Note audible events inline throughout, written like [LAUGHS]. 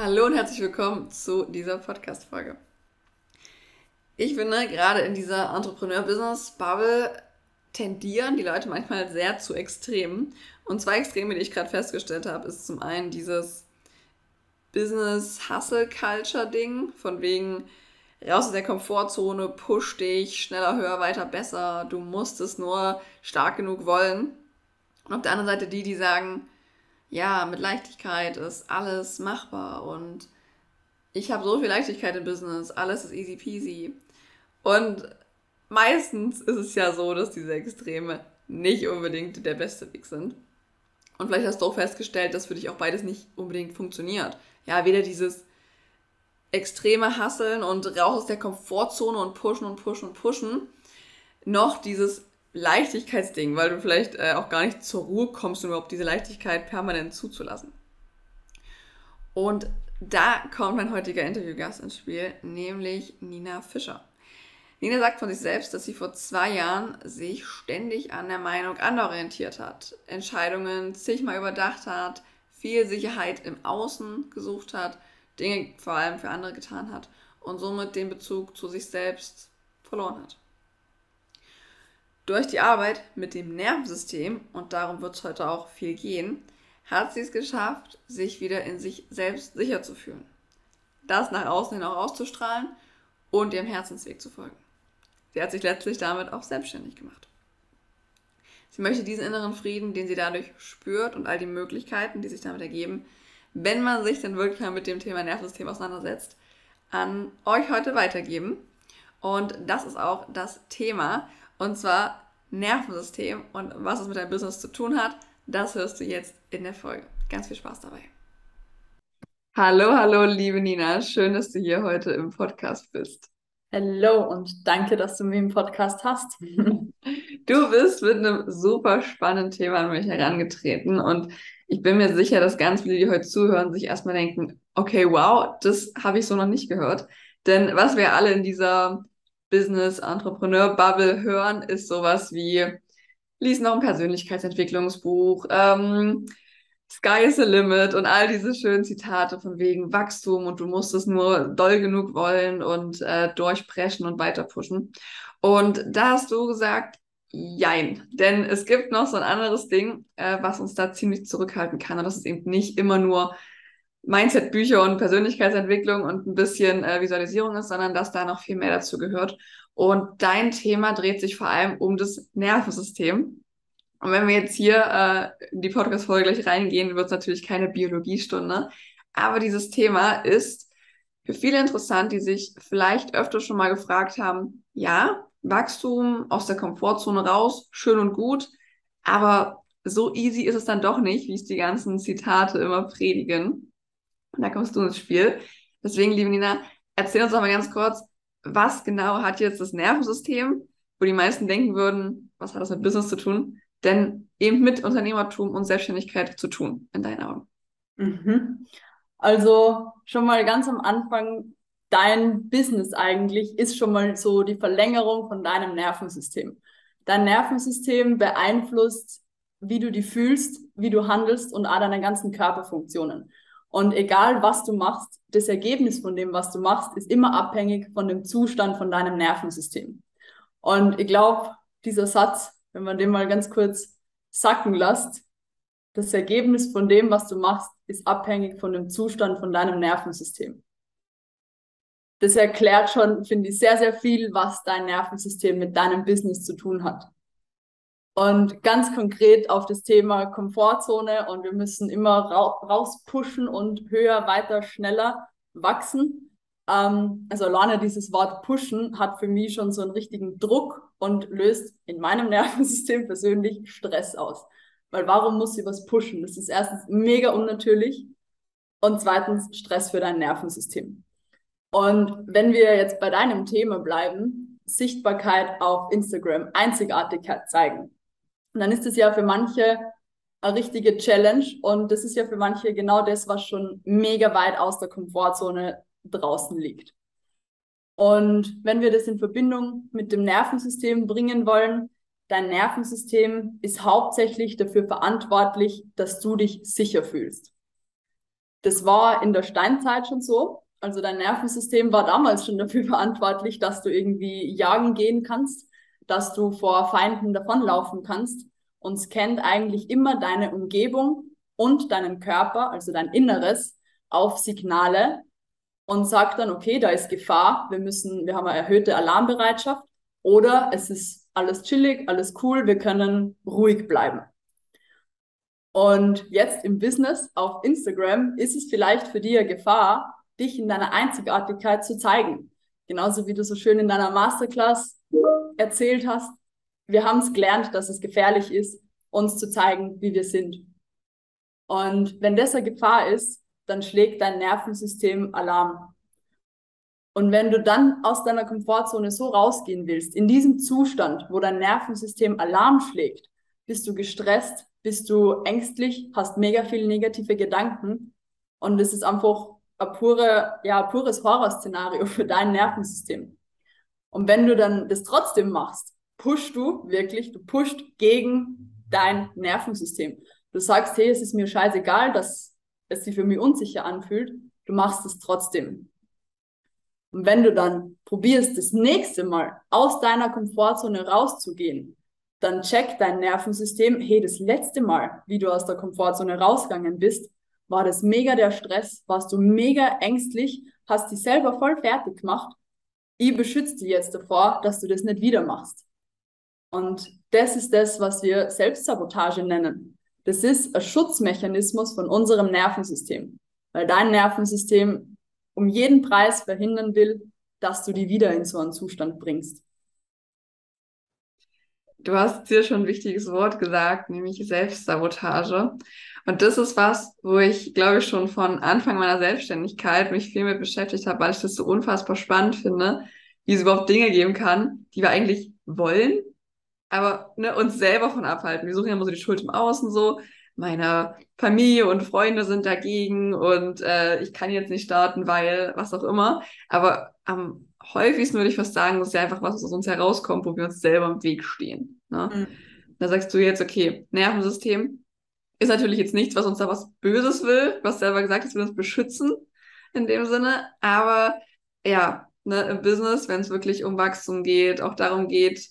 Hallo und herzlich willkommen zu dieser Podcast-Folge. Ich finde, gerade in dieser Entrepreneur-Business-Bubble tendieren die Leute manchmal sehr zu Extremen. Und zwei Extreme, die ich gerade festgestellt habe, ist zum einen dieses Business-Hustle-Culture-Ding, von wegen raus aus der Komfortzone, push dich, schneller, höher, weiter, besser, du musst es nur stark genug wollen. Und auf der anderen Seite die, die sagen, ja, mit Leichtigkeit ist alles machbar und ich habe so viel Leichtigkeit im Business, alles ist easy peasy. Und meistens ist es ja so, dass diese Extreme nicht unbedingt der beste Weg sind. Und vielleicht hast du auch festgestellt, dass für dich auch beides nicht unbedingt funktioniert. Ja, weder dieses extreme Hasseln und raus aus der Komfortzone und pushen und pushen und pushen, noch dieses Leichtigkeitsding, weil du vielleicht äh, auch gar nicht zur Ruhe kommst, um überhaupt diese Leichtigkeit permanent zuzulassen. Und da kommt mein heutiger Interviewgast ins Spiel, nämlich Nina Fischer. Nina sagt von sich selbst, dass sie vor zwei Jahren sich ständig an der Meinung anderer orientiert hat, Entscheidungen zigmal überdacht hat, viel Sicherheit im Außen gesucht hat, Dinge vor allem für andere getan hat und somit den Bezug zu sich selbst verloren hat. Durch die Arbeit mit dem Nervensystem, und darum wird es heute auch viel gehen, hat sie es geschafft, sich wieder in sich selbst sicher zu fühlen. Das nach außen hin auch auszustrahlen und ihrem Herzensweg zu folgen. Sie hat sich letztlich damit auch selbstständig gemacht. Sie möchte diesen inneren Frieden, den sie dadurch spürt und all die Möglichkeiten, die sich damit ergeben, wenn man sich dann wirklich mal mit dem Thema Nervensystem auseinandersetzt, an euch heute weitergeben. Und das ist auch das Thema, und zwar Nervensystem und was es mit deinem Business zu tun hat, das hörst du jetzt in der Folge. Ganz viel Spaß dabei. Hallo, hallo, liebe Nina. Schön, dass du hier heute im Podcast bist. Hallo und danke, dass du mich im Podcast hast. [LAUGHS] Du bist mit einem super spannenden Thema an mich herangetreten und ich bin mir sicher, dass ganz viele, die heute zuhören, sich erstmal denken, okay, wow, das habe ich so noch nicht gehört. Denn was wir alle in dieser Business-Entrepreneur-Bubble hören, ist sowas wie, lies noch ein Persönlichkeitsentwicklungsbuch, ähm, Sky is the limit und all diese schönen Zitate von wegen Wachstum und du musst es nur doll genug wollen und äh, durchpreschen und weiter pushen. Und da hast du gesagt, jein. Denn es gibt noch so ein anderes Ding, äh, was uns da ziemlich zurückhalten kann. Und das ist eben nicht immer nur Mindset-Bücher und Persönlichkeitsentwicklung und ein bisschen äh, Visualisierung ist, sondern dass da noch viel mehr dazu gehört. Und dein Thema dreht sich vor allem um das Nervensystem. Und wenn wir jetzt hier äh, in die Podcast-Folge gleich reingehen, wird es natürlich keine Biologiestunde. Aber dieses Thema ist für viele interessant, die sich vielleicht öfter schon mal gefragt haben, ja, Wachstum aus der Komfortzone raus, schön und gut, aber so easy ist es dann doch nicht, wie es die ganzen Zitate immer predigen. Und da kommst du ins Spiel. Deswegen, liebe Nina, erzähl uns doch mal ganz kurz, was genau hat jetzt das Nervensystem, wo die meisten denken würden, was hat das mit Business zu tun, denn eben mit Unternehmertum und Selbstständigkeit zu tun, in deinen Augen? Mhm. Also schon mal ganz am Anfang, dein Business eigentlich ist schon mal so die Verlängerung von deinem Nervensystem. Dein Nervensystem beeinflusst, wie du dich fühlst, wie du handelst und all deine ganzen Körperfunktionen. Und egal, was du machst, das Ergebnis von dem, was du machst, ist immer abhängig von dem Zustand von deinem Nervensystem. Und ich glaube, dieser Satz, wenn man den mal ganz kurz sacken lässt, das Ergebnis von dem, was du machst, ist abhängig von dem Zustand von deinem Nervensystem. Das erklärt schon, finde ich, sehr, sehr viel, was dein Nervensystem mit deinem Business zu tun hat. Und ganz konkret auf das Thema Komfortzone und wir müssen immer ra rauspushen und höher, weiter, schneller wachsen. Ähm, also alleine dieses Wort pushen hat für mich schon so einen richtigen Druck und löst in meinem [LAUGHS] Nervensystem persönlich Stress aus. Weil warum muss sie was pushen? Das ist erstens mega unnatürlich und zweitens Stress für dein Nervensystem. Und wenn wir jetzt bei deinem Thema bleiben, Sichtbarkeit auf Instagram, Einzigartigkeit zeigen und dann ist es ja für manche eine richtige Challenge und das ist ja für manche genau das, was schon mega weit aus der Komfortzone draußen liegt. Und wenn wir das in Verbindung mit dem Nervensystem bringen wollen, dein Nervensystem ist hauptsächlich dafür verantwortlich, dass du dich sicher fühlst. das war in der Steinzeit schon so. Also dein Nervensystem war damals schon dafür verantwortlich, dass du irgendwie jagen gehen kannst, dass du vor Feinden davonlaufen kannst und scannt eigentlich immer deine Umgebung und deinen Körper, also dein Inneres, auf Signale und sagt dann, okay, da ist Gefahr, wir müssen, wir haben eine erhöhte Alarmbereitschaft oder es ist alles chillig, alles cool, wir können ruhig bleiben. Und jetzt im Business auf Instagram ist es vielleicht für eine Gefahr, dich in deiner Einzigartigkeit zu zeigen. Genauso wie du so schön in deiner Masterclass erzählt hast. Wir haben es gelernt, dass es gefährlich ist, uns zu zeigen, wie wir sind. Und wenn das eine Gefahr ist, dann schlägt dein Nervensystem Alarm. Und wenn du dann aus deiner Komfortzone so rausgehen willst, in diesem Zustand, wo dein Nervensystem Alarm schlägt, bist du gestresst, bist du ängstlich, hast mega viele negative Gedanken und es ist einfach ein pure, ja, pures Horrorszenario für dein Nervensystem. Und wenn du dann das trotzdem machst, pushst du wirklich, du pusht gegen dein Nervensystem. Du sagst, hey, es ist mir scheißegal, dass es sich für mich unsicher anfühlt, du machst es trotzdem. Und wenn du dann probierst, das nächste Mal aus deiner Komfortzone rauszugehen, dann checkt dein Nervensystem, hey, das letzte Mal, wie du aus der Komfortzone rausgegangen bist, war das mega der Stress, warst du mega ängstlich, hast dich selber voll fertig gemacht. Ich beschütze dich jetzt davor, dass du das nicht wieder machst. Und das ist das, was wir Selbstsabotage nennen. Das ist ein Schutzmechanismus von unserem Nervensystem, weil dein Nervensystem um jeden Preis verhindern will, dass du die wieder in so einen Zustand bringst. Du hast hier schon ein wichtiges Wort gesagt, nämlich Selbstsabotage. Und das ist was, wo ich, glaube ich, schon von Anfang meiner Selbstständigkeit mich viel mit beschäftigt habe, weil ich das so unfassbar spannend finde, wie es überhaupt Dinge geben kann, die wir eigentlich wollen, aber ne, uns selber von abhalten. Wir suchen ja immer so die Schuld im Außen so. Meine Familie und Freunde sind dagegen und äh, ich kann jetzt nicht starten, weil was auch immer. Aber am häufigsten würde ich fast sagen, das ist ja einfach was, was aus uns herauskommt, wo wir uns selber im Weg stehen. Ne? Mhm. Da sagst du jetzt, okay, Nervensystem ist natürlich jetzt nichts, was uns da was Böses will, was selber gesagt ist, will uns beschützen in dem Sinne. Aber ja, ne, im Business, wenn es wirklich um Wachstum geht, auch darum geht,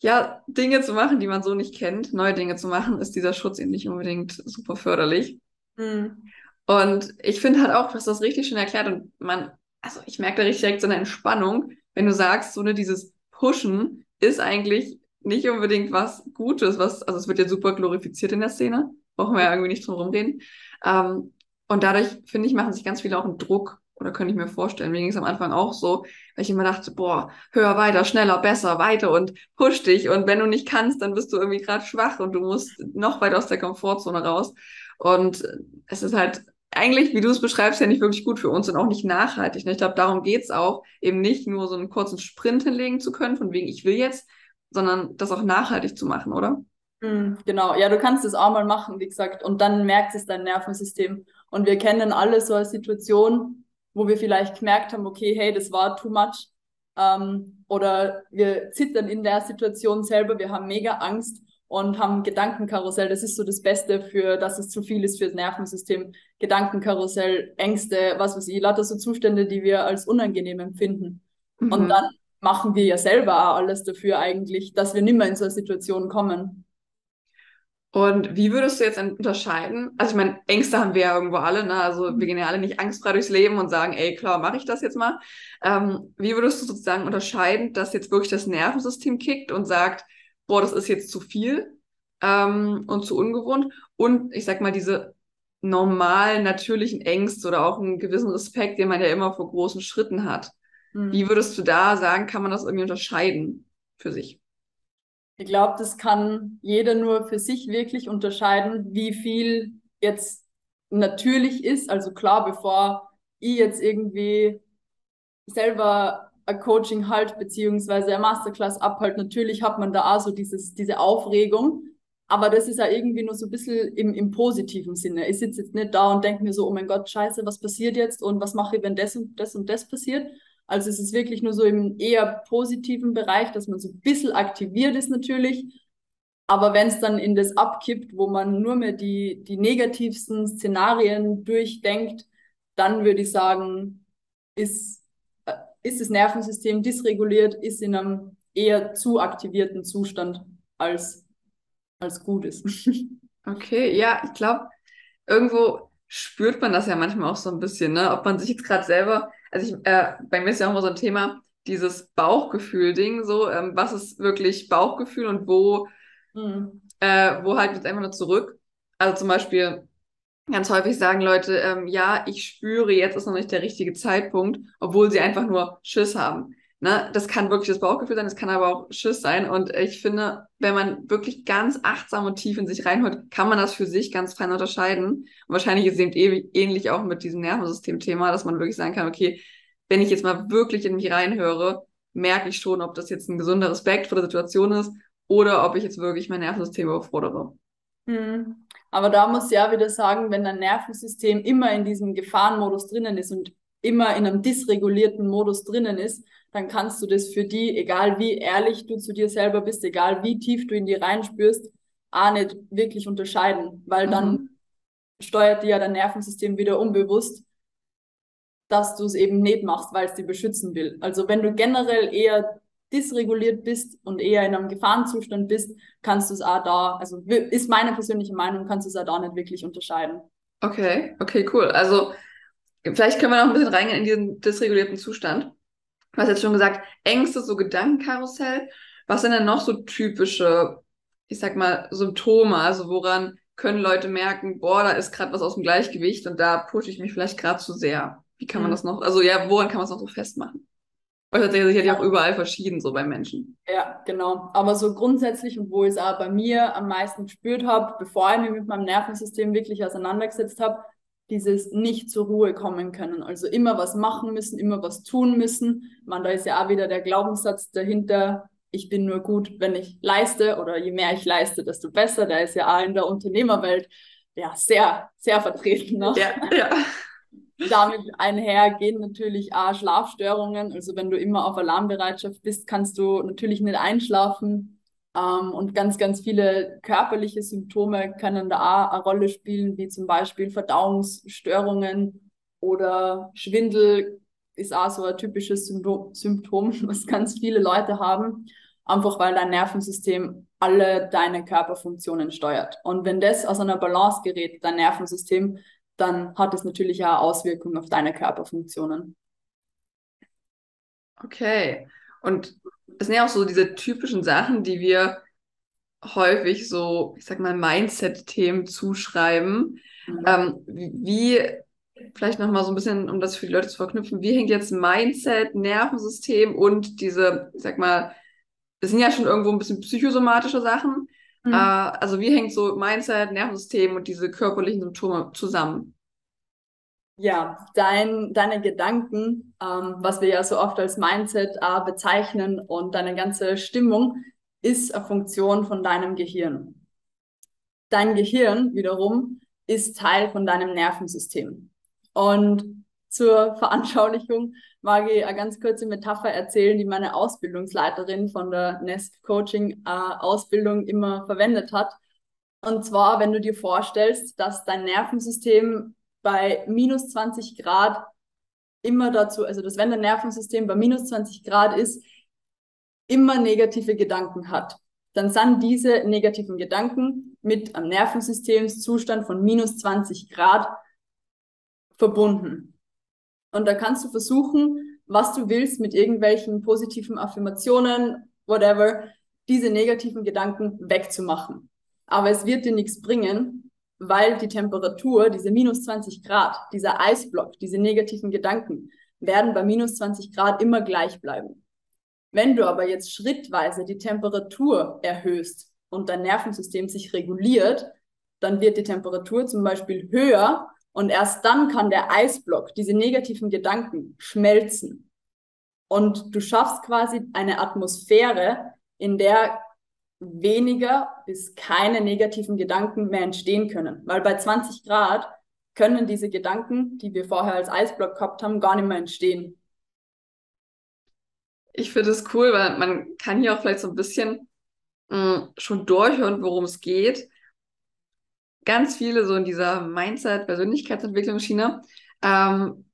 ja, Dinge zu machen, die man so nicht kennt, neue Dinge zu machen, ist dieser Schutz eben nicht unbedingt super förderlich. Mhm. Und ich finde halt auch, dass das richtig schön erklärt und man also ich merke da richtig direkt so eine Entspannung, wenn du sagst, so ne, dieses Pushen ist eigentlich nicht unbedingt was Gutes, was, also es wird ja super glorifiziert in der Szene, brauchen wir ja irgendwie nicht drum rumreden. Ähm, und dadurch, finde ich, machen sich ganz viele auch einen Druck, oder könnte ich mir vorstellen, mir ging es am Anfang auch so, weil ich immer dachte, boah, höher, weiter, schneller, besser, weiter und push dich. Und wenn du nicht kannst, dann bist du irgendwie gerade schwach und du musst noch weiter aus der Komfortzone raus. Und es ist halt eigentlich, wie du es beschreibst, ja nicht wirklich gut für uns und auch nicht nachhaltig. Ne? Ich glaube, darum geht's auch, eben nicht nur so einen kurzen Sprint hinlegen zu können, von wegen ich will jetzt, sondern das auch nachhaltig zu machen, oder? Mhm, genau, ja, du kannst es auch mal machen, wie gesagt, und dann merkt es dein Nervensystem. Und wir kennen alle so eine Situation, wo wir vielleicht gemerkt haben, okay, hey, das war too much. Ähm, oder wir zittern in der Situation selber, wir haben mega Angst und haben Gedankenkarussell. Das ist so das Beste für, dass es zu viel ist fürs Nervensystem. Gedankenkarussell, Ängste, was weiß ich, lauter so Zustände, die wir als unangenehm empfinden. Mhm. Und dann machen wir ja selber auch alles dafür eigentlich, dass wir nicht mehr in so eine Situation kommen. Und wie würdest du jetzt unterscheiden? Also ich meine, Ängste haben wir ja irgendwo alle, ne? Also wir gehen ja alle nicht angstfrei durchs Leben und sagen, ey, klar, mache ich das jetzt mal. Ähm, wie würdest du sozusagen unterscheiden, dass jetzt wirklich das Nervensystem kickt und sagt, boah, das ist jetzt zu viel ähm, und zu ungewohnt. Und ich sag mal, diese normalen, natürlichen Ängste oder auch einen gewissen Respekt, den man ja immer vor großen Schritten hat. Mhm. Wie würdest du da sagen, kann man das irgendwie unterscheiden für sich? Ich glaube, das kann jeder nur für sich wirklich unterscheiden, wie viel jetzt natürlich ist. Also klar, bevor ich jetzt irgendwie selber ein Coaching halt, beziehungsweise ein Masterclass abhalt, natürlich hat man da auch so dieses, diese Aufregung. Aber das ist ja irgendwie nur so ein bisschen im, im positiven Sinne. Ich sitze jetzt nicht da und denke mir so, oh mein Gott, scheiße, was passiert jetzt und was mache ich, wenn das und das und das passiert. Also es ist wirklich nur so im eher positiven Bereich, dass man so ein bisschen aktiviert ist natürlich. Aber wenn es dann in das abkippt, wo man nur mehr die, die negativsten Szenarien durchdenkt, dann würde ich sagen, ist, äh, ist das Nervensystem dysreguliert, ist in einem eher zu aktivierten Zustand als, als gut ist. [LAUGHS] Okay, ja, ich glaube, irgendwo spürt man das ja manchmal auch so ein bisschen, ne? Ob man sich jetzt gerade selber, also ich, äh, bei mir ist ja auch immer so ein Thema, dieses Bauchgefühl-Ding, so, ähm, was ist wirklich Bauchgefühl und wo, mhm. äh, wo halt jetzt einfach nur zurück. Also zum Beispiel, ganz häufig sagen Leute, ähm, ja, ich spüre, jetzt ist noch nicht der richtige Zeitpunkt, obwohl sie einfach nur Schiss haben. Ne? Das kann wirklich das Bauchgefühl sein, das kann aber auch Schiss sein. Und ich finde, wenn man wirklich ganz achtsam und tief in sich reinhört, kann man das für sich ganz fein unterscheiden. Und wahrscheinlich ist es eben ähnlich auch mit diesem Nervensystem-Thema, dass man wirklich sagen kann, okay, wenn ich jetzt mal wirklich in mich reinhöre, merke ich schon, ob das jetzt ein gesunder Respekt vor der Situation ist oder ob ich jetzt wirklich mein Nervensystem überfordere. Mhm. Aber da muss ich ja wieder sagen, wenn dein Nervensystem immer in diesem Gefahrenmodus drinnen ist und immer in einem dysregulierten Modus drinnen ist, dann kannst du das für die, egal wie ehrlich du zu dir selber bist, egal wie tief du in die reinspürst, auch nicht wirklich unterscheiden, weil mhm. dann steuert dir ja dein Nervensystem wieder unbewusst, dass du es eben nicht machst, weil es dich beschützen will. Also wenn du generell eher dysreguliert bist und eher in einem Gefahrenzustand bist, kannst du es auch da, also ist meine persönliche Meinung, kannst du es auch da nicht wirklich unterscheiden. Okay, okay, cool. Also vielleicht können wir noch ein bisschen reingehen in diesen dysregulierten Zustand. Du hast jetzt schon gesagt, Ängste, so Gedankenkarussell. Was sind denn noch so typische, ich sag mal, Symptome? Also woran können Leute merken, boah, da ist gerade was aus dem Gleichgewicht und da pushe ich mich vielleicht gerade zu sehr? Wie kann man mhm. das noch, also ja, woran kann man es noch so festmachen? Weil das ist ja sicherlich auch überall verschieden, so bei Menschen. Ja, genau. Aber so grundsätzlich und wo ich es auch bei mir am meisten gespürt habe, bevor ich mich mit meinem Nervensystem wirklich auseinandergesetzt habe, dieses nicht zur Ruhe kommen können. Also immer was machen müssen, immer was tun müssen. Man, da ist ja auch wieder der Glaubenssatz dahinter, ich bin nur gut, wenn ich leiste oder je mehr ich leiste, desto besser. Der ist ja auch in der Unternehmerwelt ja sehr, sehr vertreten. Ne? Ja, ja. [LAUGHS] Damit einher gehen natürlich auch Schlafstörungen. Also wenn du immer auf Alarmbereitschaft bist, kannst du natürlich nicht einschlafen. Ähm, und ganz, ganz viele körperliche Symptome können da auch eine Rolle spielen, wie zum Beispiel Verdauungsstörungen oder Schwindel ist auch so ein typisches Symptom, [LAUGHS] was ganz viele Leute haben, einfach weil dein Nervensystem alle deine Körperfunktionen steuert. Und wenn das aus einer Balance gerät, dein Nervensystem, dann hat es natürlich auch Auswirkungen auf deine Körperfunktionen. Okay. Und das sind ja auch so diese typischen Sachen, die wir häufig so, ich sag mal, Mindset-Themen zuschreiben. Mhm. Ähm, wie, vielleicht nochmal so ein bisschen, um das für die Leute zu verknüpfen, wie hängt jetzt Mindset, Nervensystem und diese, ich sag mal, das sind ja schon irgendwo ein bisschen psychosomatische Sachen. Mhm. Äh, also wie hängt so Mindset, Nervensystem und diese körperlichen Symptome zusammen? Ja, dein, deine Gedanken, ähm, was wir ja so oft als Mindset äh, bezeichnen und deine ganze Stimmung ist eine Funktion von deinem Gehirn. Dein Gehirn wiederum ist Teil von deinem Nervensystem. Und zur [LAUGHS] Veranschaulichung mag ich eine ganz kurze Metapher erzählen, die meine Ausbildungsleiterin von der Nest Coaching äh, Ausbildung immer verwendet hat. Und zwar, wenn du dir vorstellst, dass dein Nervensystem bei minus 20 Grad immer dazu, also dass wenn dein Nervensystem bei minus 20 Grad ist, immer negative Gedanken hat, dann sind diese negativen Gedanken mit einem Nervensystemszustand von minus 20 Grad verbunden. Und da kannst du versuchen, was du willst mit irgendwelchen positiven Affirmationen, whatever, diese negativen Gedanken wegzumachen. Aber es wird dir nichts bringen, weil die Temperatur, diese minus 20 Grad, dieser Eisblock, diese negativen Gedanken, werden bei minus 20 Grad immer gleich bleiben. Wenn du aber jetzt schrittweise die Temperatur erhöhst und dein Nervensystem sich reguliert, dann wird die Temperatur zum Beispiel höher und erst dann kann der Eisblock, diese negativen Gedanken, schmelzen. Und du schaffst quasi eine Atmosphäre, in der weniger bis keine negativen Gedanken mehr entstehen können. Weil bei 20 Grad können diese Gedanken, die wir vorher als Eisblock gehabt haben, gar nicht mehr entstehen. Ich finde es cool, weil man kann hier auch vielleicht so ein bisschen mh, mm, schon durchhören, worum es geht. Ganz viele so in dieser Mindset-Persönlichkeitsentwicklungsschiene ähm,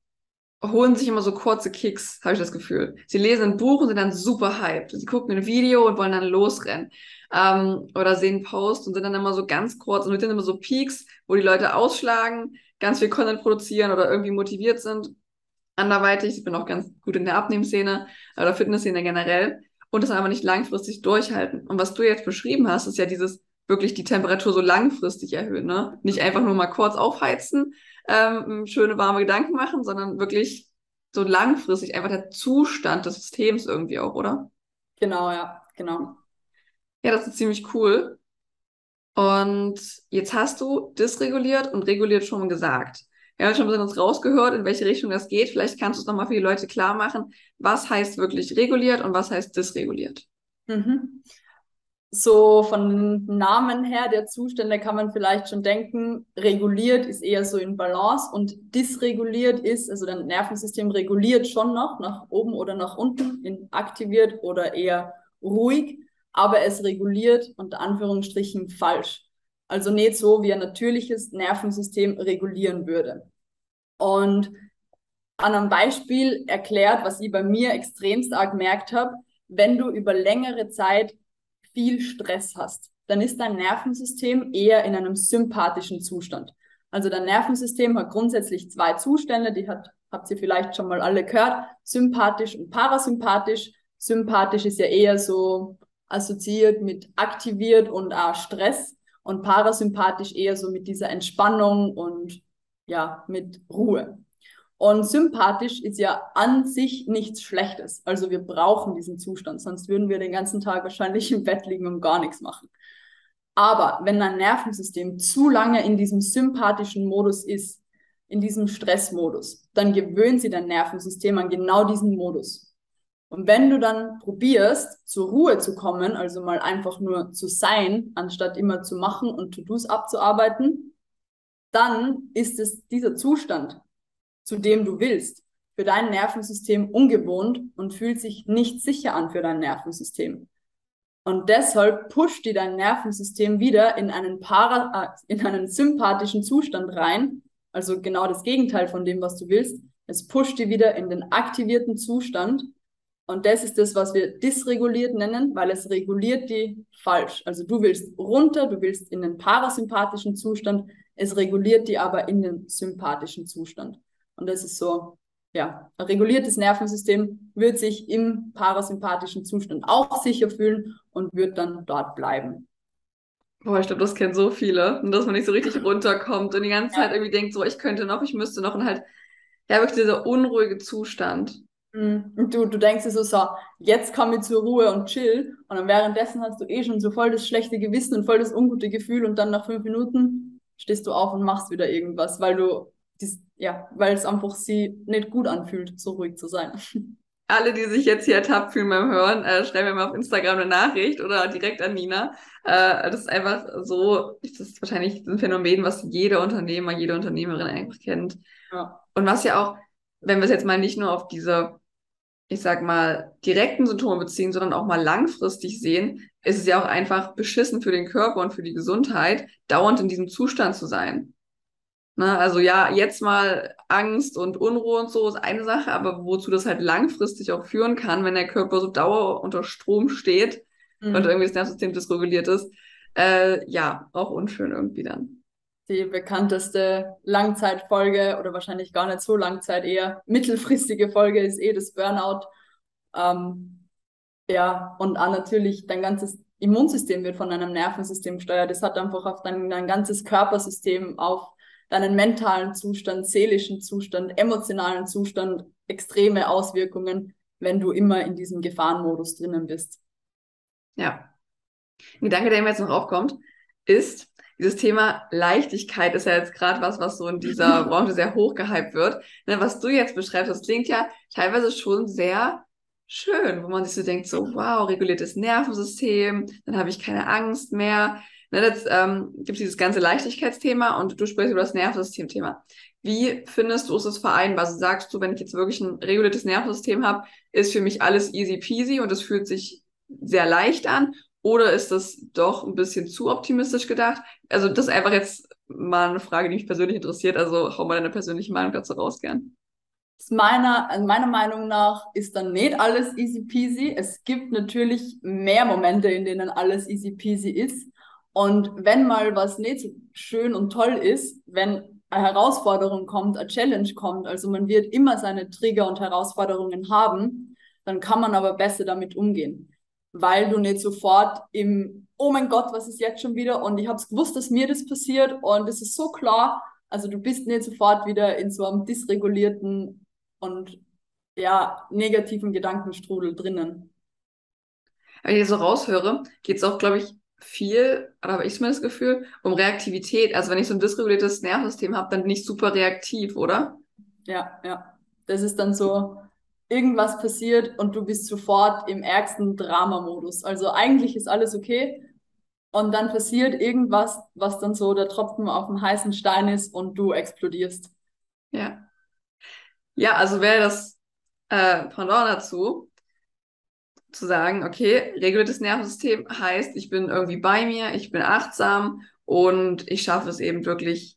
holen sich immer so kurze Kicks, habe ich das Gefühl. Sie lesen ein Buch und sind dann super hyped. Sie gucken ein Video und wollen dann losrennen. Ähm, oder sehen einen Post und sind dann immer so ganz kurz und mit denen immer so Peaks, wo die Leute ausschlagen, ganz viel Content produzieren oder irgendwie motiviert sind. Anderweitig, ich bin auch ganz gut in der Abnehmszene oder Fitnessszene generell und das aber nicht langfristig durchhalten. Und was du jetzt beschrieben hast, ist ja dieses wirklich die Temperatur so langfristig erhöhen, ne? Nicht einfach nur mal kurz aufheizen, ähm, schöne warme Gedanken machen, sondern wirklich so langfristig einfach der Zustand des Systems irgendwie auch, oder? Genau, ja, genau. Ja, das ist ziemlich cool. Und jetzt hast du dysreguliert und reguliert schon gesagt. Wir haben schon ein bisschen uns rausgehört, in welche Richtung das geht. Vielleicht kannst du es nochmal für die Leute klar machen. Was heißt wirklich reguliert und was heißt dysreguliert? Mhm so von Namen her der Zustände kann man vielleicht schon denken, reguliert ist eher so in Balance und dysreguliert ist, also dein Nervensystem reguliert schon noch nach oben oder nach unten, in aktiviert oder eher ruhig, aber es reguliert unter Anführungsstrichen falsch. Also nicht so, wie ein natürliches Nervensystem regulieren würde. Und an einem Beispiel erklärt, was ich bei mir extremst arg gemerkt habe, wenn du über längere Zeit viel Stress hast, dann ist dein Nervensystem eher in einem sympathischen Zustand. Also dein Nervensystem hat grundsätzlich zwei Zustände, die hat, habt ihr vielleicht schon mal alle gehört, sympathisch und parasympathisch. Sympathisch ist ja eher so assoziiert mit aktiviert und auch Stress und parasympathisch eher so mit dieser Entspannung und ja, mit Ruhe. Und sympathisch ist ja an sich nichts Schlechtes. Also wir brauchen diesen Zustand, sonst würden wir den ganzen Tag wahrscheinlich im Bett liegen und gar nichts machen. Aber wenn dein Nervensystem zu lange in diesem sympathischen Modus ist, in diesem Stressmodus, dann gewöhnt sie dein Nervensystem an genau diesen Modus. Und wenn du dann probierst, zur Ruhe zu kommen, also mal einfach nur zu sein, anstatt immer zu machen und To-Dos abzuarbeiten, dann ist es dieser Zustand, zu dem du willst, für dein Nervensystem ungewohnt und fühlt sich nicht sicher an für dein Nervensystem. Und deshalb pusht dir dein Nervensystem wieder in einen, para, äh, in einen sympathischen Zustand rein, also genau das Gegenteil von dem, was du willst. Es pusht dir wieder in den aktivierten Zustand. Und das ist das, was wir dysreguliert nennen, weil es reguliert die falsch. Also du willst runter, du willst in den parasympathischen Zustand, es reguliert die aber in den sympathischen Zustand. Und das ist so, ja, ein reguliertes Nervensystem wird sich im parasympathischen Zustand auch sicher fühlen und wird dann dort bleiben. Boah, ich glaube, das kennen so viele. Und dass man nicht so richtig [LAUGHS] runterkommt und die ganze Zeit irgendwie denkt, so, ich könnte noch, ich müsste noch. Und halt, ja, wirklich dieser unruhige Zustand. Mhm. Und du, du denkst dir so, so, jetzt komme ich zur Ruhe und chill. Und dann währenddessen hast du eh schon so voll das schlechte Gewissen und voll das ungute Gefühl. Und dann nach fünf Minuten stehst du auf und machst wieder irgendwas, weil du ja, weil es einfach sie nicht gut anfühlt, so ruhig zu sein. [LAUGHS] Alle, die sich jetzt hier ertappt fühlen beim Hören, äh, schreiben mir mal auf Instagram eine Nachricht oder direkt an Nina. Äh, das ist einfach so, das ist wahrscheinlich ein Phänomen, was jeder Unternehmer, jede Unternehmerin einfach kennt. Ja. Und was ja auch, wenn wir es jetzt mal nicht nur auf diese, ich sag mal, direkten Symptome beziehen, sondern auch mal langfristig sehen, ist es ja auch einfach beschissen für den Körper und für die Gesundheit, dauernd in diesem Zustand zu sein. Ne? Also ja, jetzt mal Angst und Unruhe und so ist eine Sache, aber wozu das halt langfristig auch führen kann, wenn der Körper so dauer unter Strom steht mhm. und irgendwie das Nervensystem dysreguliert ist, äh, ja, auch unschön irgendwie dann. Die bekannteste Langzeitfolge oder wahrscheinlich gar nicht so Langzeit, eher mittelfristige Folge ist eh das Burnout. Ähm, ja, und auch natürlich dein ganzes Immunsystem wird von deinem Nervensystem gesteuert. Das hat einfach auf dein, dein ganzes Körpersystem, auf deinen mentalen Zustand, seelischen Zustand, emotionalen Zustand extreme Auswirkungen, wenn du immer in diesem Gefahrenmodus drinnen bist. Ja. Ein Gedanke, der mir jetzt noch aufkommt, ist, dieses Thema Leichtigkeit ist ja jetzt gerade was, was so in dieser [LAUGHS] Branche sehr hoch gehypt wird. Ne, was du jetzt beschreibst, das klingt ja teilweise schon sehr schön, wo man sich so denkt, so wow, reguliertes Nervensystem, dann habe ich keine Angst mehr. Ne, jetzt ähm, gibt es dieses ganze Leichtigkeitsthema und du sprichst über das Nervensystem-Thema. Wie findest du, ist es vereinbar? Also sagst du, wenn ich jetzt wirklich ein reguliertes Nervensystem habe, ist für mich alles easy peasy und es fühlt sich sehr leicht an? Oder ist das doch ein bisschen zu optimistisch gedacht? Also das ist einfach jetzt mal eine Frage, die mich persönlich interessiert. Also hau mal deine persönliche Meinung dazu raus gern. Meiner, meiner Meinung nach ist dann nicht alles easy peasy. Es gibt natürlich mehr Momente, in denen alles easy peasy ist. Und wenn mal was nicht so schön und toll ist, wenn eine Herausforderung kommt, eine Challenge kommt, also man wird immer seine Trigger und Herausforderungen haben, dann kann man aber besser damit umgehen, weil du nicht sofort im, oh mein Gott, was ist jetzt schon wieder? Und ich habe es gewusst, dass mir das passiert. Und es ist so klar, also du bist nicht sofort wieder in so einem dysregulierten und ja, negativen Gedankenstrudel drinnen. Wenn ich so raushöre, geht es auch, glaube ich, viel, oder habe ich mir das Gefühl, um Reaktivität. Also wenn ich so ein dysreguliertes Nervensystem habe, dann bin ich super reaktiv, oder? Ja, ja. Das ist dann so, irgendwas passiert und du bist sofort im ärgsten Drama-Modus. Also eigentlich ist alles okay. Und dann passiert irgendwas, was dann so der Tropfen auf dem heißen Stein ist und du explodierst. Ja. Ja, also wäre das äh, Pendant dazu, zu sagen, okay, reguliertes Nervensystem heißt, ich bin irgendwie bei mir, ich bin achtsam und ich schaffe es eben wirklich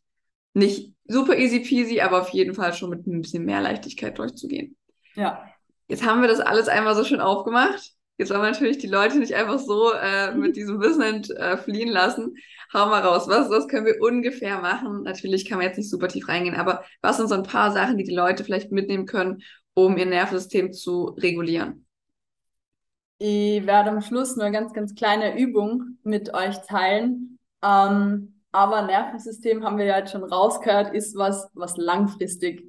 nicht super easy peasy, aber auf jeden Fall schon mit ein bisschen mehr Leichtigkeit durchzugehen. Ja. Jetzt haben wir das alles einmal so schön aufgemacht. Jetzt wollen wir natürlich die Leute nicht einfach so äh, mit [LAUGHS] diesem Wissen äh, fliehen lassen. Hau mal raus, was, was können wir ungefähr machen? Natürlich kann man jetzt nicht super tief reingehen, aber was sind so ein paar Sachen, die die Leute vielleicht mitnehmen können, um ihr Nervensystem zu regulieren? Ich werde am Schluss nur eine ganz, ganz kleine Übung mit euch teilen. Ähm, aber Nervensystem haben wir ja jetzt schon rausgehört, ist was, was langfristig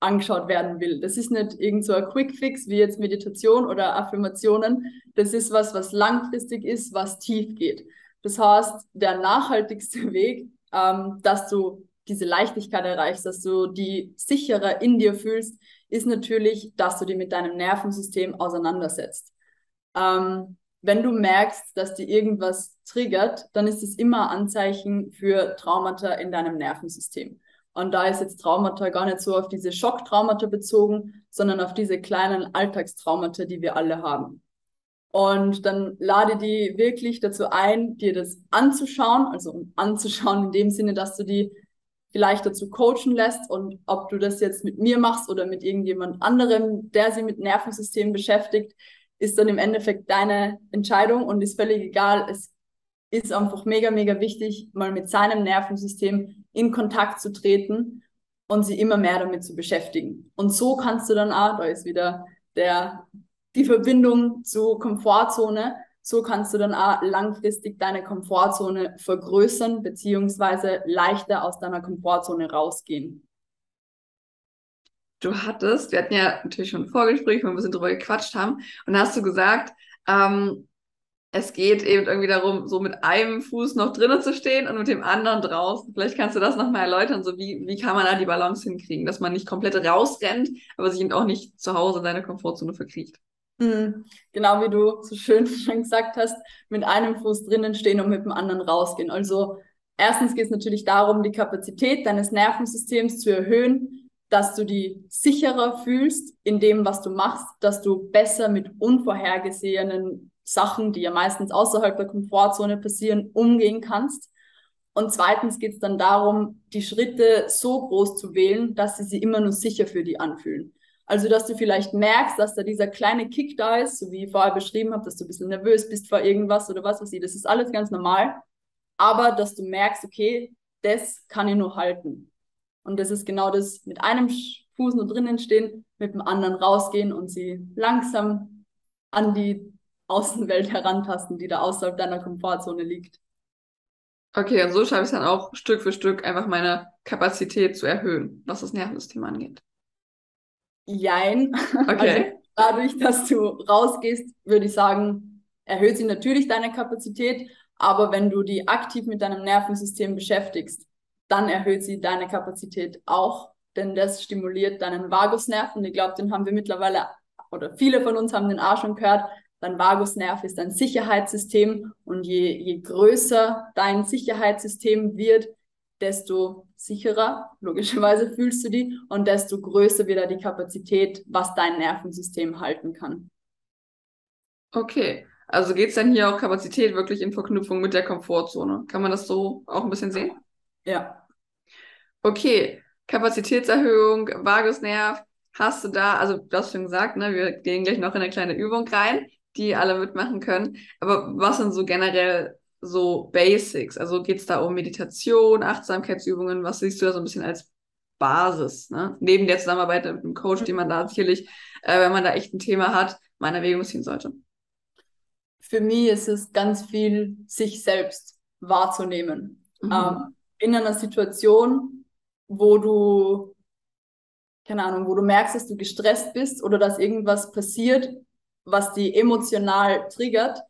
angeschaut werden will. Das ist nicht irgend so ein Quick-Fix wie jetzt Meditation oder Affirmationen. Das ist was, was langfristig ist, was tief geht. Das heißt, der nachhaltigste [LAUGHS] Weg, ähm, dass du diese Leichtigkeit erreichst, dass du die sicherer in dir fühlst, ist natürlich, dass du dich mit deinem Nervensystem auseinandersetzt. Ähm, wenn du merkst, dass dir irgendwas triggert, dann ist es immer Anzeichen für Traumata in deinem Nervensystem. Und da ist jetzt Traumata gar nicht so auf diese Schocktraumata bezogen, sondern auf diese kleinen Alltagstraumata, die wir alle haben. Und dann lade die wirklich dazu ein, dir das anzuschauen, also anzuschauen in dem Sinne, dass du die vielleicht dazu coachen lässt und ob du das jetzt mit mir machst oder mit irgendjemand anderem, der sich mit Nervensystemen beschäftigt, ist dann im Endeffekt deine Entscheidung und ist völlig egal. Es ist einfach mega, mega wichtig, mal mit seinem Nervensystem in Kontakt zu treten und sie immer mehr damit zu beschäftigen. Und so kannst du dann auch, da ist wieder der, die Verbindung zur Komfortzone, so kannst du dann auch langfristig deine Komfortzone vergrößern, beziehungsweise leichter aus deiner Komfortzone rausgehen du hattest, wir hatten ja natürlich schon ein Vorgespräch, wo wir ein bisschen drüber gequatscht haben, und da hast du gesagt, ähm, es geht eben irgendwie darum, so mit einem Fuß noch drinnen zu stehen und mit dem anderen draußen. Vielleicht kannst du das nochmal erläutern, so wie, wie kann man da die Balance hinkriegen, dass man nicht komplett rausrennt, aber sich eben auch nicht zu Hause in seine Komfortzone verkriecht. Mhm. Genau wie du so schön [LAUGHS] gesagt hast, mit einem Fuß drinnen stehen und mit dem anderen rausgehen. Also erstens geht es natürlich darum, die Kapazität deines Nervensystems zu erhöhen, dass du die sicherer fühlst in dem, was du machst, dass du besser mit unvorhergesehenen Sachen, die ja meistens außerhalb der Komfortzone passieren, umgehen kannst. Und zweitens geht es dann darum, die Schritte so groß zu wählen, dass sie sich immer nur sicher für die anfühlen. Also, dass du vielleicht merkst, dass da dieser kleine Kick da ist, so wie ich vorher beschrieben habe, dass du ein bisschen nervös bist vor irgendwas oder was weiß ich, das ist alles ganz normal. Aber dass du merkst, okay, das kann ich nur halten. Und das ist genau das, mit einem Fuß nur drinnen stehen, mit dem anderen rausgehen und sie langsam an die Außenwelt herantasten, die da außerhalb deiner Komfortzone liegt. Okay, und so schaffe ich es dann auch Stück für Stück einfach meine Kapazität zu erhöhen, was das Nervensystem angeht. Jein. Okay. Also dadurch, dass du rausgehst, würde ich sagen, erhöht sie natürlich deine Kapazität, aber wenn du die aktiv mit deinem Nervensystem beschäftigst, dann erhöht sie deine Kapazität auch, denn das stimuliert deinen Vagusnerv und ich glaube, den haben wir mittlerweile oder viele von uns haben den auch schon gehört. Dein Vagusnerv ist ein Sicherheitssystem und je, je größer dein Sicherheitssystem wird, desto sicherer, logischerweise [LAUGHS] fühlst du die und desto größer wird die Kapazität, was dein Nervensystem halten kann. Okay, Also geht es dann hier auch Kapazität wirklich in Verknüpfung mit der Komfortzone? Kann man das so auch ein bisschen sehen? Ja. Okay, Kapazitätserhöhung, Vagusnerv, hast du da, also du hast schon gesagt, ne, wir gehen gleich noch in eine kleine Übung rein, die alle mitmachen können. Aber was sind so generell so Basics? Also geht es da um Meditation, Achtsamkeitsübungen? Was siehst du da so ein bisschen als Basis? Ne? Neben der Zusammenarbeit mit dem Coach, die man da sicherlich, äh, wenn man da echt ein Thema hat, mal in Erwägung ziehen sollte. Für mich ist es ganz viel, sich selbst wahrzunehmen. Mhm. Ähm, in einer Situation, wo du, keine Ahnung, wo du merkst, dass du gestresst bist oder dass irgendwas passiert, was die emotional triggert,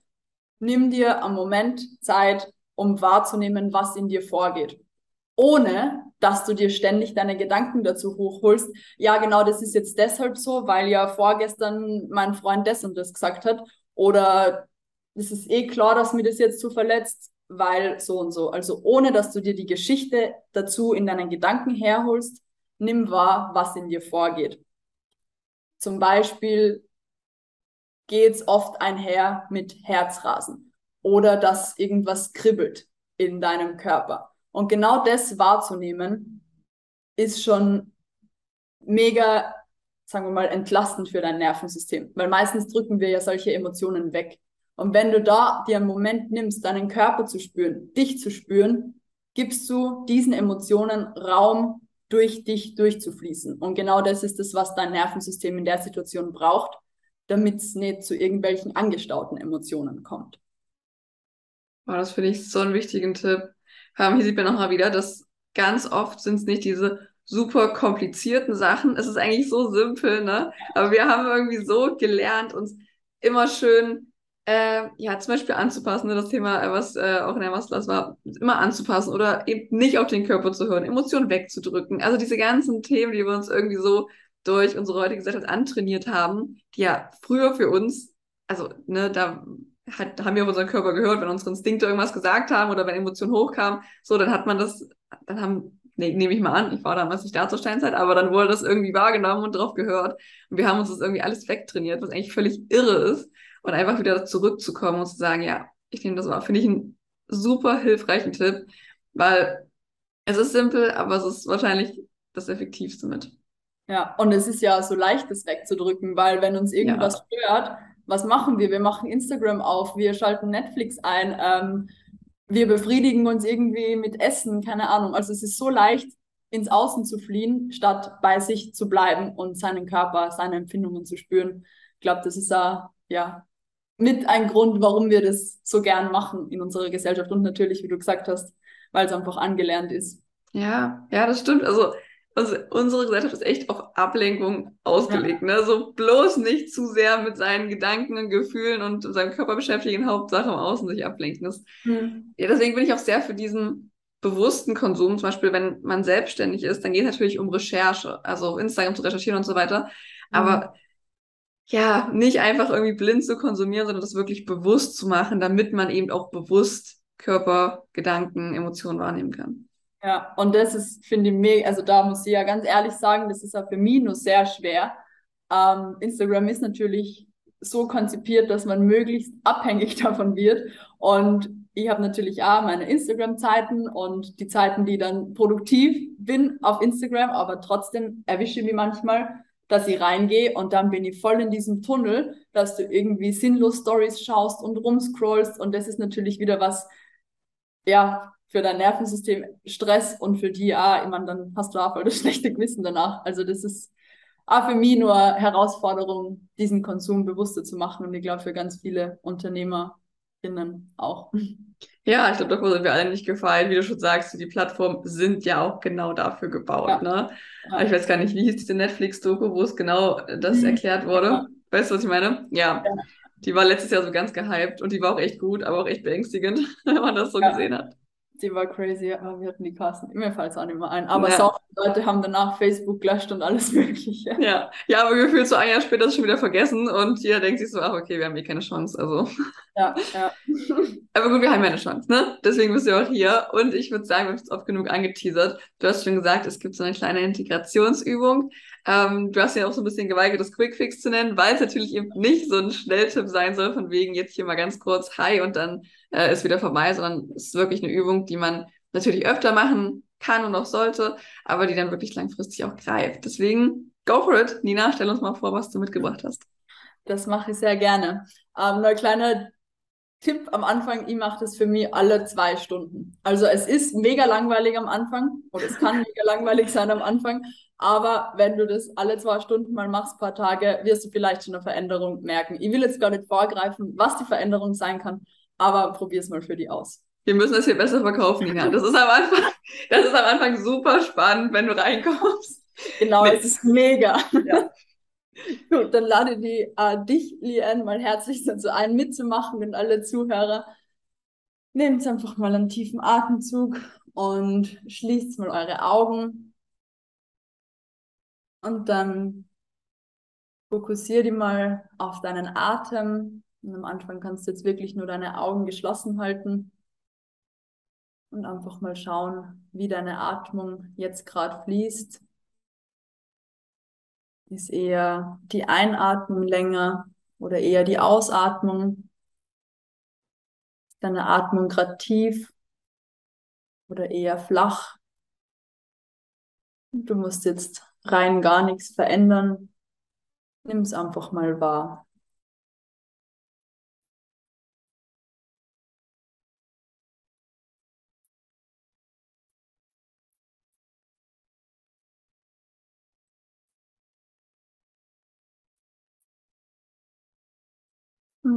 nimm dir am Moment Zeit, um wahrzunehmen, was in dir vorgeht. Ohne, dass du dir ständig deine Gedanken dazu hochholst. Ja, genau, das ist jetzt deshalb so, weil ja vorgestern mein Freund das und das gesagt hat. Oder es ist eh klar, dass mir das jetzt so verletzt, weil so und so. Also ohne, dass du dir die Geschichte dazu in deinen Gedanken herholst, nimm wahr, was in dir vorgeht. Zum Beispiel geht es oft einher mit Herzrasen oder dass irgendwas kribbelt in deinem Körper. Und genau das wahrzunehmen, ist schon mega, sagen wir mal, entlastend für dein Nervensystem. Weil meistens drücken wir ja solche Emotionen weg. Und wenn du da dir einen Moment nimmst, deinen Körper zu spüren, dich zu spüren, gibst du diesen Emotionen Raum, durch dich durchzufließen. Und genau das ist es, was dein Nervensystem in der Situation braucht, damit es nicht zu irgendwelchen angestauten Emotionen kommt. Oh, das finde ich so einen wichtigen Tipp. Hier sieht man nochmal wieder, dass ganz oft sind es nicht diese super komplizierten Sachen. Es ist eigentlich so simpel, ne? Aber wir haben irgendwie so gelernt, uns immer schön äh, ja, zum Beispiel anzupassen, ne, das Thema, äh, was äh, auch in der Masterclass war, immer anzupassen oder eben nicht auf den Körper zu hören, Emotionen wegzudrücken. Also diese ganzen Themen, die wir uns irgendwie so durch unsere heutige Gesellschaft antrainiert haben, die ja früher für uns, also ne, da hat, haben wir auf unseren Körper gehört, wenn unsere Instinkte irgendwas gesagt haben oder wenn Emotionen hochkamen, so, dann hat man das, dann haben, nee, nehme ich mal an, ich war damals nicht da zur Steinzeit, aber dann wurde das irgendwie wahrgenommen und drauf gehört. Und wir haben uns das irgendwie alles wegtrainiert, was eigentlich völlig irre ist und einfach wieder zurückzukommen und zu sagen, ja, ich nehme das wahr. Finde ich einen super hilfreichen Tipp, weil es ist simpel, aber es ist wahrscheinlich das Effektivste mit. Ja, und es ist ja so leicht, das wegzudrücken, weil wenn uns irgendwas ja. stört, was machen wir? Wir machen Instagram auf, wir schalten Netflix ein, ähm, wir befriedigen uns irgendwie mit Essen, keine Ahnung. Also es ist so leicht, ins Außen zu fliehen, statt bei sich zu bleiben und seinen Körper, seine Empfindungen zu spüren. Ich glaube, das ist da, ja, mit ein Grund, warum wir das so gern machen in unserer Gesellschaft und natürlich, wie du gesagt hast, weil es einfach angelernt ist. Ja, ja, das stimmt. Also, also unsere Gesellschaft ist echt auf Ablenkung ausgelegt. Ja. Ne? So bloß nicht zu sehr mit seinen Gedanken und Gefühlen und seinem Körper beschäftigen, Hauptsache im Außen sich ablenken. Das, hm. Ja, deswegen bin ich auch sehr für diesen bewussten Konsum. Zum Beispiel, wenn man selbstständig ist, dann geht es natürlich um Recherche, also auf Instagram zu recherchieren und so weiter. Aber hm ja, nicht einfach irgendwie blind zu konsumieren, sondern das wirklich bewusst zu machen, damit man eben auch bewusst Körper, Gedanken, Emotionen wahrnehmen kann. Ja, und das ist, finde ich, mega, also da muss ich ja ganz ehrlich sagen, das ist auch für mich nur sehr schwer. Ähm, Instagram ist natürlich so konzipiert, dass man möglichst abhängig [LAUGHS] davon wird. Und ich habe natürlich auch meine Instagram-Zeiten und die Zeiten, die dann produktiv bin auf Instagram, aber trotzdem erwische ich mich manchmal, dass ich reingehe und dann bin ich voll in diesem Tunnel, dass du irgendwie sinnlos Stories schaust und rumscrollst und das ist natürlich wieder was, ja, für dein Nervensystem Stress und für die auch, ich meine, dann hast du auch voll das [LAUGHS] schlechte Gewissen danach. Also das ist auch für mich nur Herausforderung, diesen Konsum bewusster zu machen und ich glaube für ganz viele UnternehmerInnen auch. Ja, ich glaube, davor sind wir alle nicht gefallen. Wie du schon sagst, die Plattformen sind ja auch genau dafür gebaut. Ja. Ne? Ja. Ich weiß gar nicht, wie hieß diese Netflix-Doku, wo es genau das mhm. erklärt wurde. Ja. Weißt du, was ich meine? Ja. Die war letztes Jahr so ganz gehypt und die war auch echt gut, aber auch echt beängstigend, [LAUGHS] wenn man das so gesehen hat. Die war crazy, aber wir hatten die Kassen. Mir fällt es auch nicht mehr ein. Aber ja. so Leute haben danach Facebook gelöscht und alles [LAUGHS] Mögliche. Ja, ja aber gefühlt so ein Jahr später ist schon wieder vergessen und jeder denkt sich so, ach okay, wir haben eh keine Chance. Also. Ja, ja. [LAUGHS] aber gut, wir haben ja eine Chance, ne? Deswegen bist du auch hier. Und ich würde sagen, wir haben es oft genug angeteasert. Du hast schon gesagt, es gibt so eine kleine Integrationsübung. Ähm, du hast ja auch so ein bisschen geweigert, das Quickfix zu nennen, weil es natürlich eben nicht so ein Schnelltipp sein soll, von wegen jetzt hier mal ganz kurz Hi und dann äh, ist wieder vorbei, sondern es ist wirklich eine Übung, die man natürlich öfter machen kann und auch sollte, aber die dann wirklich langfristig auch greift. Deswegen, go for it. Nina, stell uns mal vor, was du mitgebracht hast. Das mache ich sehr gerne. Ähm, nur ein kleiner Tipp am Anfang, ich mache das für mich alle zwei Stunden. Also es ist mega langweilig am Anfang oder es kann mega [LAUGHS] langweilig sein am Anfang, aber wenn du das alle zwei Stunden mal machst, paar Tage, wirst du vielleicht schon eine Veränderung merken. Ich will jetzt gar nicht vorgreifen, was die Veränderung sein kann, aber probier es mal für die aus. Wir müssen das hier besser verkaufen, Nina. Das ist am Anfang, das ist am Anfang super spannend, wenn du reinkommst. Genau, es ist mega. Ja. [LAUGHS] Gut, dann lade die, äh, dich, Liane, mal herzlich dazu ein, mitzumachen und alle Zuhörer. Nehmt einfach mal einen tiefen Atemzug und schließt mal eure Augen. Und dann fokussier die mal auf deinen Atem. Und am Anfang kannst du jetzt wirklich nur deine Augen geschlossen halten und einfach mal schauen, wie deine Atmung jetzt gerade fließt. Ist eher die Einatmung länger oder eher die Ausatmung? Ist deine Atmung gerade tief oder eher flach? Du musst jetzt rein gar nichts verändern. Nimm es einfach mal wahr.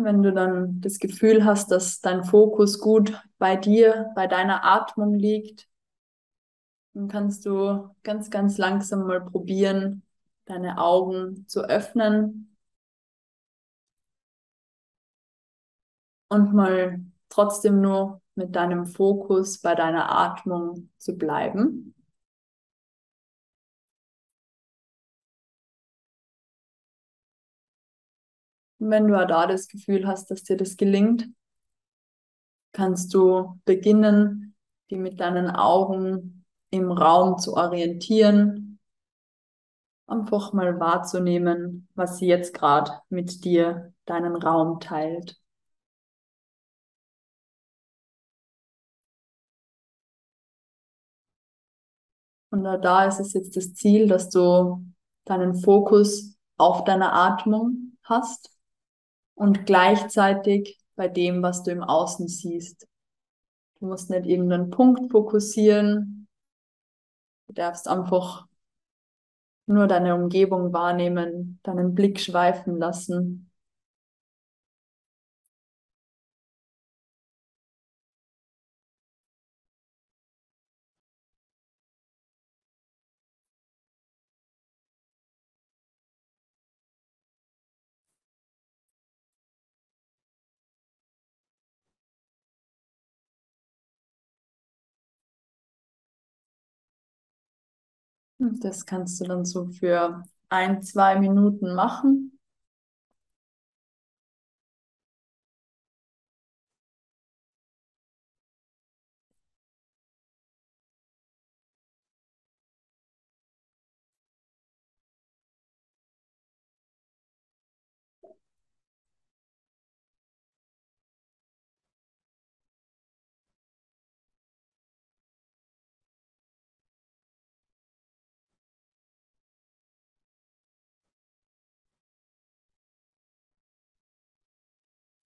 Wenn du dann das Gefühl hast, dass dein Fokus gut bei dir, bei deiner Atmung liegt, dann kannst du ganz, ganz langsam mal probieren, deine Augen zu öffnen und mal trotzdem nur mit deinem Fokus bei deiner Atmung zu bleiben. Wenn du da das Gefühl hast, dass dir das gelingt, kannst du beginnen, die mit deinen Augen im Raum zu orientieren, einfach mal wahrzunehmen, was sie jetzt gerade mit dir deinen Raum teilt. Und da ist es jetzt das Ziel, dass du deinen Fokus auf deine Atmung hast und gleichzeitig bei dem, was du im Außen siehst. Du musst nicht irgendeinen Punkt fokussieren. Du darfst einfach nur deine Umgebung wahrnehmen, deinen Blick schweifen lassen Das kannst du dann so für ein, zwei Minuten machen.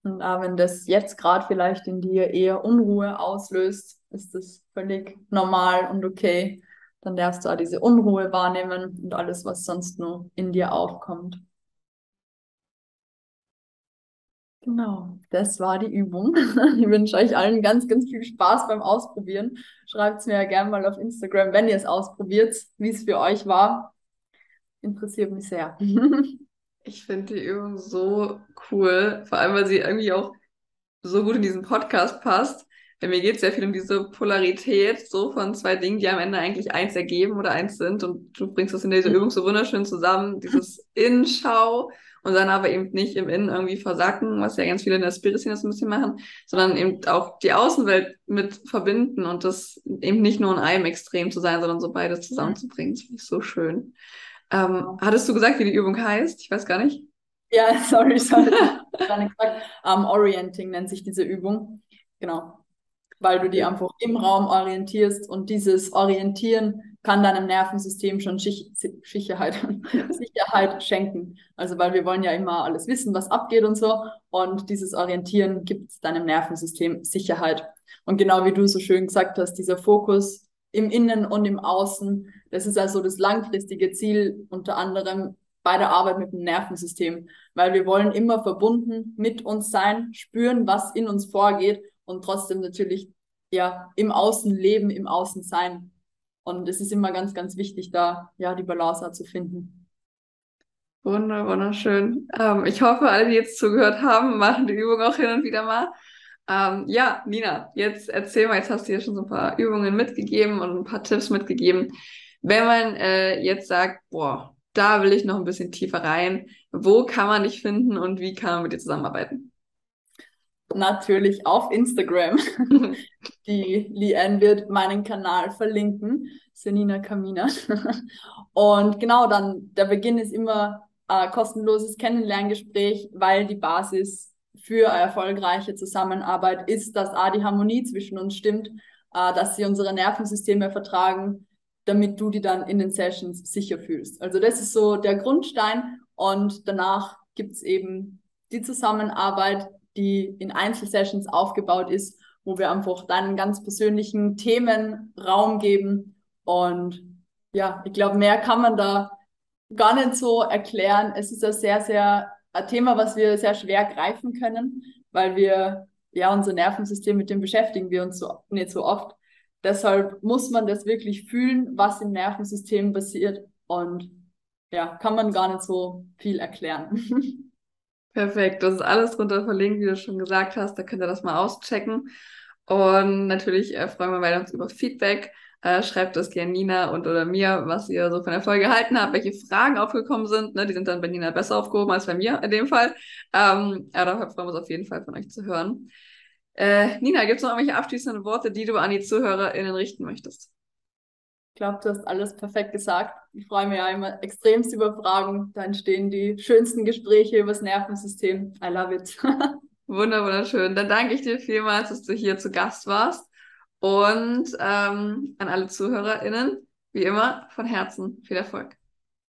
Und auch wenn das jetzt gerade vielleicht in dir eher Unruhe auslöst, ist das völlig normal und okay. Dann darfst du auch diese Unruhe wahrnehmen und alles, was sonst nur in dir aufkommt. Genau, das war die Übung. [LAUGHS] Ich wünsche euch allen ganz, ganz viel Spaß beim Ausprobieren. Schreibt es mir ja gerne mal auf Instagram, wenn ihr es ausprobiert, wie es für euch war. Interessiert mich sehr. [LAUGHS] Ich finde die Übung so cool, vor allem weil sie irgendwie auch so gut in diesen Podcast passt. Bei mir geht es sehr viel um diese Polarität, so von zwei Dingen, die am Ende eigentlich eins ergeben oder eins sind. Und du bringst das in dieser Übung so wunderschön zusammen, dieses Innenschau und dann aber eben nicht im Innen irgendwie versacken, was ja ganz viele in der Spirit-Szene so ein bisschen machen, sondern eben auch die Außenwelt mit verbinden und das eben nicht nur in einem Extrem zu sein, sondern so beides zusammenzubringen. Das finde ich so schön. Ähm, hattest du gesagt, wie die Übung heißt? Ich weiß gar nicht. Ja, [LAUGHS] sorry, sorry. [LAUGHS] Um, Orienting nennt sich diese Übung. Genau. Weil du die einfach im Raum orientierst und dieses Orientieren kann deinem Nervensystem schon Sicherheit, [LAUGHS] Sicherheit schenken. Also weil wir wollen ja immer alles wissen, was abgeht und so. Und dieses Orientieren gibt deinem Nervensystem Sicherheit. Und genau wie du so schön gesagt hast, dieser Fokus im Innen und im Außen, das ist also das langfristige Ziel unter anderem bei der Arbeit mit dem Nervensystem, weil wir wollen immer verbunden mit uns sein, spüren, was in uns vorgeht und trotzdem natürlich ja im Außen leben, im Außen sein. Und es ist immer ganz, ganz wichtig, da ja die Balance zu finden. Wunder, wunderschön. Ähm, ich hoffe, alle, die jetzt zugehört haben, machen die Übung auch hin und wieder mal. Ähm, ja, Nina, jetzt erzähl mal, jetzt hast du ja schon so ein paar Übungen mitgegeben und ein paar Tipps mitgegeben. Wenn man äh, jetzt sagt, boah, da will ich noch ein bisschen tiefer rein, wo kann man dich finden und wie kann man mit dir zusammenarbeiten? Natürlich auf Instagram. [LAUGHS] Die Liane wird meinen Kanal verlinken, Senina Kamina. Und genau dann, der Beginn ist immer ein kostenloses Kennenlerngespräch, weil die Basis für erfolgreiche Zusammenarbeit ist, dass A, die Harmonie zwischen uns stimmt, äh, dass sie unsere Nervensysteme vertragen, damit du die dann in den Sessions sicher fühlst. Also das ist so der Grundstein und danach gibt's eben die Zusammenarbeit, die in Einzelsessions aufgebaut ist, wo wir einfach deinen ganz persönlichen Themen Raum geben und ja, ich glaube, mehr kann man da gar nicht so erklären. Es ist ein sehr, sehr ein Thema, was wir sehr schwer greifen können, weil wir, ja, unser Nervensystem, mit dem beschäftigen wir uns so, nicht so oft. Deshalb muss man das wirklich fühlen, was im Nervensystem passiert und ja, kann man gar nicht so viel erklären. [LAUGHS] Perfekt, das ist alles drunter verlinkt, wie du schon gesagt hast, da könnt ihr das mal auschecken. Und natürlich äh, freuen wir uns über Feedback. Äh, schreibt das gerne Nina und oder mir, was ihr so von der Folge gehalten habt, welche Fragen aufgekommen sind. Ne? Die sind dann bei Nina besser aufgehoben als bei mir in dem Fall. Ähm, aber da freuen wir uns auf jeden Fall von euch zu hören. Äh, Nina, gibt es noch irgendwelche abschließenden Worte, die du an die ZuhörerInnen richten möchtest? Ich glaube, du hast alles perfekt gesagt. Ich freue mich ja immer extremst über Fragen. Da entstehen die schönsten Gespräche über das Nervensystem. I love it. [LAUGHS] Wunder, wunderschön. Dann danke ich dir vielmals, dass du hier zu Gast warst. Und ähm, an alle ZuhörerInnen, wie immer, von Herzen viel Erfolg.